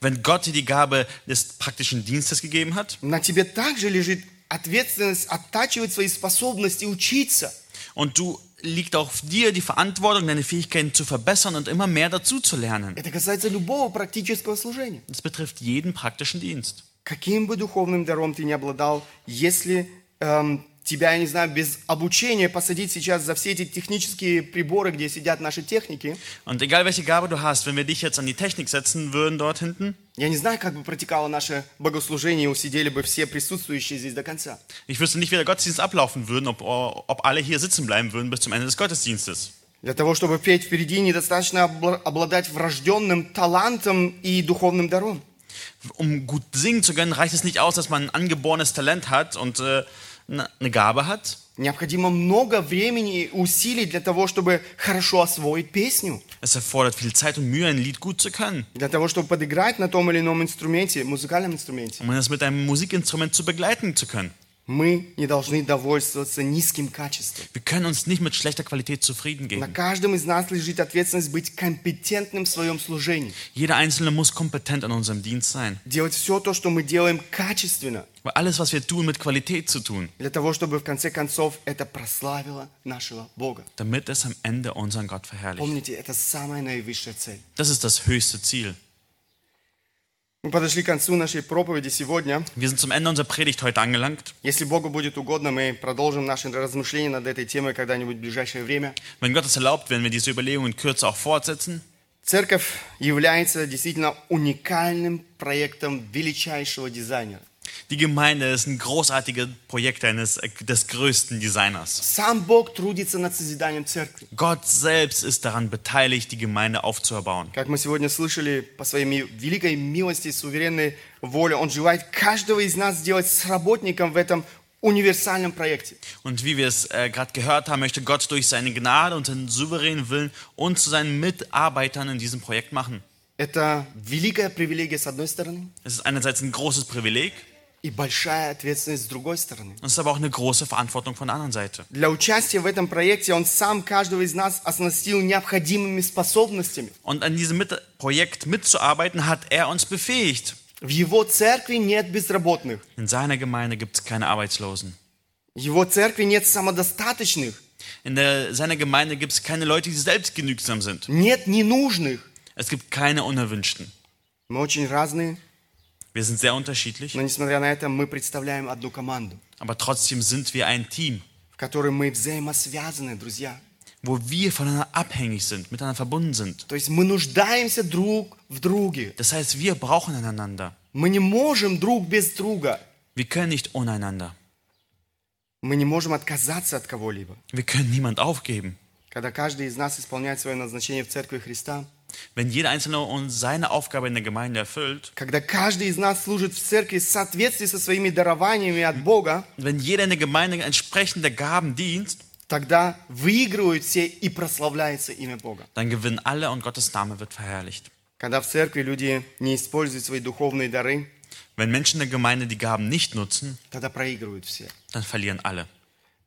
Wenn Gott dir die Gabe des praktischen Dienstes gegeben hat на тебе также лежит ответственность оттачивать свои способности, учиться. und du liegt auf dir die Verantwortung, deine Fähigkeiten zu verbessern und immer mehr dazu zu lernen. Это касается любого практического служения. Das betrifft jeden praktischen Dienst. Каким бы духовным даром ты не обладал, если эм, тебя, я не знаю, без обучения посадить сейчас за все эти технические приборы, где сидят наши техники, Und egal welche Gabe du hast, wenn wir dich jetzt an die Technik setzen würden dort hinten, я не знаю, как бы протекало наше богослужение, и усидели бы все присутствующие здесь до конца. ich wüsste nicht, wie der Gottesdienst ablaufen würde, ob, ob alle hier sitzen bleiben würden bis zum Ende des Gottesdienstes. Для того, чтобы петь впереди, недостаточно обла- обладать врожденным талантом и духовным даром. Um gut singen zu können, reicht es nicht aus, dass man ein angeborenes Talent hat und äh, eine Gabe hat. Необходимо много времени и усилий для того, чтобы хорошо освоить песню. Es erfordert viel Zeit und Mühe, ein Lied gut zu können. Для того, чтобы подыграть на том или ином инструменте, музыкальном инструменте. Um es mit einem Musikinstrument zu begleiten zu können. Мы не должны довольствоваться низким качеством. Wir können uns nicht mit schlechter Qualität zufrieden На geben. каждом из нас лежит ответственность быть компетентным в своем служении. Jeder Einzelne muss kompetent in unserem Dienst sein. Делать все то, что мы делаем, качественно. Weil alles, was wir tun, mit Qualität zu tun, Для того, чтобы в конце концов это прославило нашего Бога. damit es am Ende unseren Gott verherrlicht. Помните, это самая наивысшая цель. Das ist das höchste Ziel. Мы подошли к концу нашей проповеди сегодня. Wir sind zum Ende unserer Predigt heute angelangt. Если Богу будет угодно, мы продолжим наши размышления над этой темой когда-нибудь в ближайшее время. Wenn Gott es erlaubt, werden wir diese Überlegungen in Kürze auch fortsetzen. Церковь является действительно уникальным проектом величайшего дизайнера. Die Gemeinde ist ein großartiges Projekt eines äh, des größten Designers. Сам Бог трудится над созиданием церкви. Gott selbst ist daran beteiligt, die Gemeinde aufzuerbauen. Как мы сегодня слышали, по своей ми- великой милости, суверенной воле, Он желает каждого из нас сделать сработником в этом универсальном проекте. Und wie wir es äh, gerade gehört haben, möchte Gott durch seine Gnade und seinen souveränen Willen uns zu seinen Mitarbeitern in diesem Projekt machen. Это великая привилегия с одной стороны Es ist einerseits ein großes Privileg, и большая ответственность с другой стороны. es ist aber auch eine große Verantwortung von der anderen Seite. Для участия в этом проекте Он сам каждого из нас оснастил необходимыми способностями. Und an diesem Mit Projekt mitzuarbeiten, hat er uns befähigt. В Его церкви нет безработных. In seiner Gemeinde gibt es keine Arbeitslosen. В Его церкви нет самодостаточных, In der, seiner Gemeinde gibt es keine Leute, die selbstgenügsam sind. нет ненужных. Es gibt keine Unerwünschten. Мы очень разные, Wir sind sehr unterschiedlich, но несмотря на это, мы представляем одну команду, aber trotzdem sind wir ein Team, в которой мы взаимосвязаны, друзья. wo wir voneinander abhängig sind, miteinander verbunden sind. То есть мы нуждаемся друг в друге. Das heißt, wir brauchen einander. Мы не можем друг без друга. Wir können nicht ohne einander. Мы не можем отказаться от кого-либо. Wir können niemand aufgeben. Когда каждый из нас исполняет свое назначение в Церкви Христа, Wenn jeder Einzelne uns seine Aufgabe in der Gemeinde erfüllt, когда каждый из нас служит в Церкви в соответствии со своими дарованиями от Бога, wenn jeder in der Gemeinde entsprechend der Gaben dient, тогда выигрывают все и прославляется имя Бога. dann gewinnen alle und Gottes Name wird verherrlicht. Когда в церкви люди не используют свои духовные дары, Wenn Menschen in der Gemeinde die Gaben nicht nutzen, тогда проигрывают все. dann verlieren alle.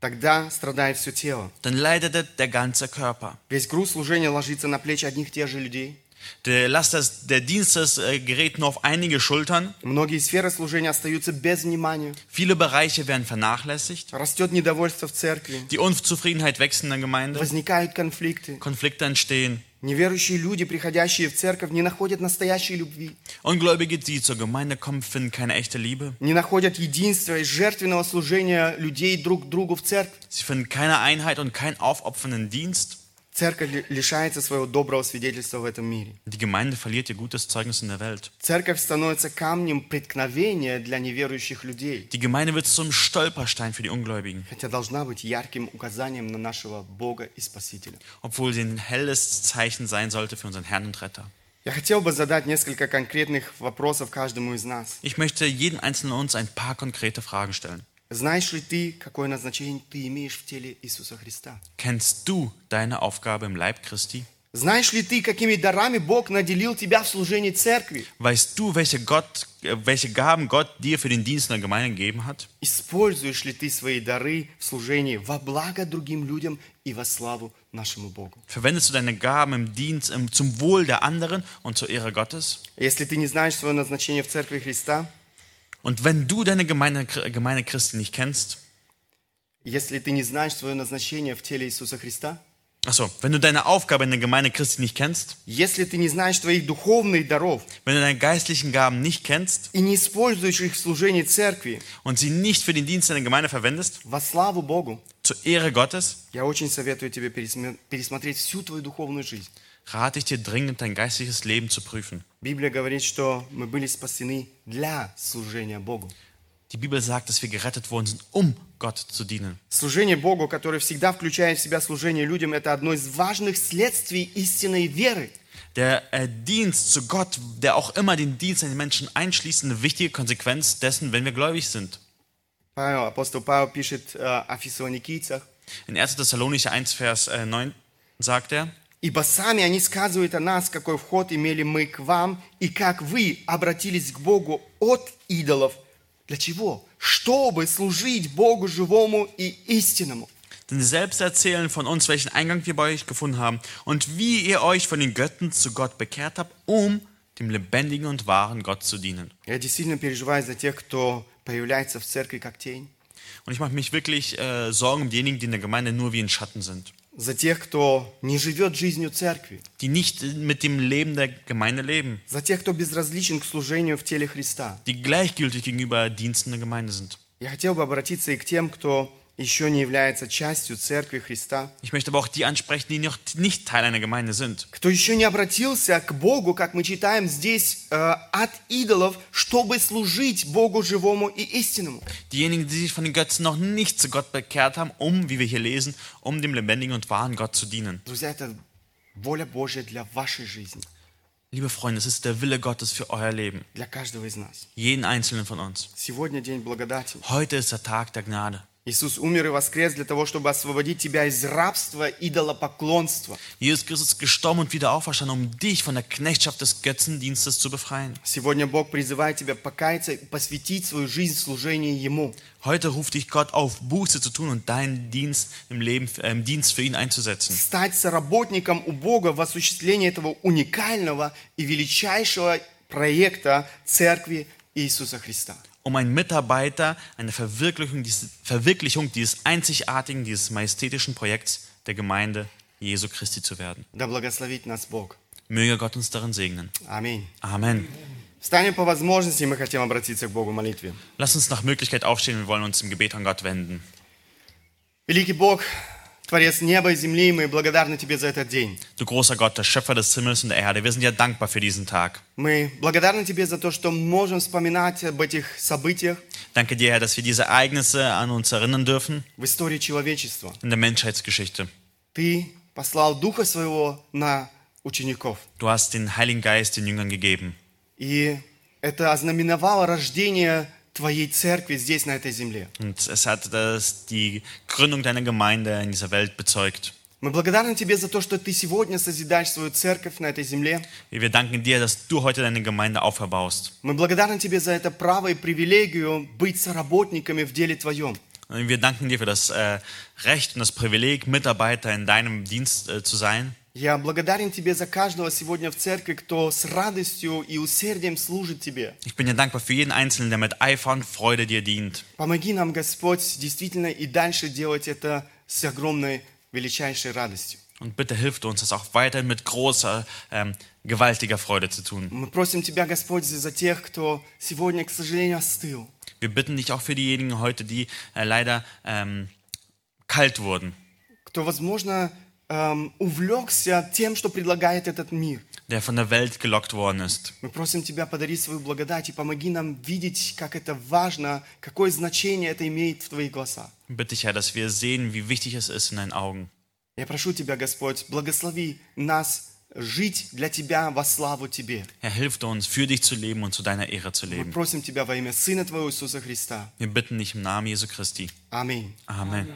Тогда страдает все тело. Dann leidet der- der ganze Körper. Весь груз служения ложится на плечи одних и тех же людей. Der Last des, der Dienstes äh, gerät nur auf einige Schultern. Многие сферы служения остаются без внимания. Viele Bereiche werden vernachlässigt. Растет недовольство в церкви. Die Unzufriedenheit wächst in der Gemeinde. Возникают конфликты. Konflikte entstehen. Неверующие люди, приходящие в церковь, не находят настоящей любви. Ungläubige, die zur Gemeinde kommen, finden keine echte Liebe. Не находят единства и жертвенного служения людей друг другу в церкви. Sie finden keine Einheit und keinen aufopfernden Dienst. Церковь ли- лишается своего доброго свидетельства в этом мире. Die Gemeinde verliert ihr gutes Zeugnis in der Welt. Церковь становится камнем преткновения для неверующих людей. Die Gemeinde wird zum Stolperstein für die Ungläubigen, Хотя должна быть ярким указанием на нашего Бога и Спасителя. obwohl sie ein helles Zeichen sein sollte für unseren Herrn und Retter. Я хотел бы задать несколько конкретных вопросов каждому из нас. Ich möchte jedem Einzelnen uns ein paar konkrete Fragen stellen. Знаешь ли ты, какое назначение ты имеешь в теле Иисуса Христа? Kennst du deine Aufgabe im Leib Christi? Знаешь ли ты, какими дарами Бог наделил тебя в служении церкви? Weißt du, welche, Gott, äh, welche Gaben Gott dir für den Dienst in der Gemeinde gegeben hat? Используешь ли ты свои дары в служении во благо другим людям и во славу нашему Богу? Verwendest du deine Gaben im Dienst im, zum Wohl der anderen und zur Ehre Gottes? Если ты не знаешь свое назначение в Церкви Христа, Und wenn du deine Gemeinde, Gemeinde Christi nicht kennst, если ты не знаешь свое назначение в теле Иисуса Христа, achso, wenn du deine Aufgabe in der Gemeinde Christi nicht kennst, если ты не знаешь твоих духовных даров wenn du deine geistlichen Gaben nicht kennst и не используешь их в служении Церкви und sie nicht für den Dienst in der Gemeinde verwendest, во славу Богу, zur Ehre Gottes, я очень советую тебе пересме- пересмотреть всю твою духовную жизнь. rate ich dir dringend, dein geistliches Leben zu prüfen. Библия говорит, что мы были спасены для служения Богу. Die Bibel sagt, dass wir gerettet worden sind, um Gott zu dienen. Служение Богу, которое всегда включает в себя служение людям, это одно из важных следствий истинной веры. Der äh, Dienst zu Gott, der auch immer den Dienst an den Menschen einschließt, eine wichtige Konsequenz dessen, wenn wir gläubig sind. Павел, апостол Павел пишет э, о фессалоникийцах. In 1. Thessalonicher 1, Vers äh, 9 sagt er, «Ибо сами они сказывают о нас, какой вход имели мы к вам, и как вы обратились к Богу от идолов. Для чего? Чтобы служить Богу живому и истинному». denn selbst erzählen von uns, welchen Eingang wir bei euch gefunden haben und wie ihr euch von den Göttern zu Gott bekehrt habt, um dem lebendigen und wahren Gott zu dienen. Я действительно переживаю за тех, кто появляется в церкви как тень. Und ich mache mich wirklich äh, Sorgen um diejenigen, die in der Gemeinde nur wie ein Schatten sind, За тех, кто не живет жизнью церкви. die nicht mit dem Leben der Gemeinde leben, За тех, кто безразличен к служению в теле Христа. die gleichgültig gegenüber Diensten der Gemeinde sind. Я хотел бы обратиться и к тем, кто еще не является частью церкви Христа, Ich möchte aber auch die ansprechen, die noch nicht Teil einer Gemeinde sind, кто еще не обратился к Богу, как мы читаем здесь, э, от идолов, чтобы служить Богу живому и истинному. diejenigen, die sich von den Götzen noch nicht zu Gott bekehrt haben, um, wie wir hier lesen, um dem lebendigen und wahren Gott zu dienen. Друзья, это воля Божья для вашей жизни, Liebe Freunde, es ist der Wille Gottes für euer Leben, для каждого из нас. jeden einzelnen von uns. Сегодня день благодати. Heute ist der Tag der Gnade. Иисус умер и воскрес для того, чтобы освободить тебя из рабства идолопоклонства. Jesus Christus ist gestorben und wieder auferstanden, um dich von der Knechtschaft des Götzendienstes zu befreien. Сегодня Бог призывает тебя покаяться и посвятить свою жизнь служению Ему. Heute ruft dich Gott auf, Buße zu tun und deinen Dienst im Leben, äh, im Dienst für ihn einzusetzen. Стать соработником у Бога в осуществлении этого уникального и величайшего проекта Церкви Иисуса Христа. Um ein Mitarbeiter, eine Verwirklichung dieses, Verwirklichung dieses einzigartigen, dieses majestätischen Projekts der Gemeinde Jesu Christi zu werden. Да благословит нас Бог. Möge Gott uns darin segnen. Аминь. Amen. Встанем по возможности, мы хотим обратиться к Богу в молитве. Lass uns nach Möglichkeit aufstehen, wir wollen uns im Gebet an Gott wenden. Великий Бог, Творец неба и земли, мы благодарны Тебе за этот день. Du großer Gott, der Schöpfer des Himmels und der Erde, wir sind dir dankbar für diesen Tag. Мы благодарны Тебе за то, что можем вспоминать об этих событиях Danke dir, Herr, dass wir diese Ereignisse an uns erinnern dürfen в истории человечества. in der Menschheitsgeschichte. Ты послал Духа Своего на учеников. Du hast den Heiligen Geist den Jüngern gegeben. И это ознаменовало рождение Твоей церкви здесь, на этой земле. Und es hat das, die Gründung deiner Gemeinde in dieser Welt bezeugt. Мы благодарны Тебе за то, что Ты сегодня созидаешь свою церковь на этой земле. Wir danken dir, dass du heute deine Gemeinde auferbaust. Мы благодарны Тебе за это право и привилегию быть соработниками в деле Твоем. Wir danken dir für das äh, Recht und das Privileg, Mitarbeiter in deinem Dienst äh, zu sein. Я благодарен Тебе за каждого сегодня в церкви, кто с радостью и усердием служит Тебе. Ich bin dir dankbar für jeden Einzelnen, der mit Eifer und Freude dir dient. Помоги нам, Господь, действительно и дальше делать это с огромной, величайшей радостью. Und bitte hilft uns, das auch weiterhin mit großer, ähm, gewaltiger Freude zu tun. Мы просим Тебя, Господь, за тех, кто сегодня, к сожалению, остыл. Wir bitten dich auch für diejenigen heute, die äh, leider ähm, kalt wurden, кто, возможно, эм, увлекся тем, что предлагает этот мир. der von der Welt gelockt worden ist. Мы просим Тебя подарить свою благодать и помоги нам видеть, как это важно, какое значение это имеет в Твоих глазах. Bitte dich, Herr, dass wir sehen, wie wichtig es ist in deinen Augen. Я прошу Тебя, Господь, благослови нас жить для Тебя во славу Тебе. Herr, hilf uns, für dich zu leben und zu deiner Ehre zu Мы leben. просим Тебя во имя Сына Твоего Иисуса Христа. Wir bitten dich im Namen Jesu Christi. Аминь. Amen.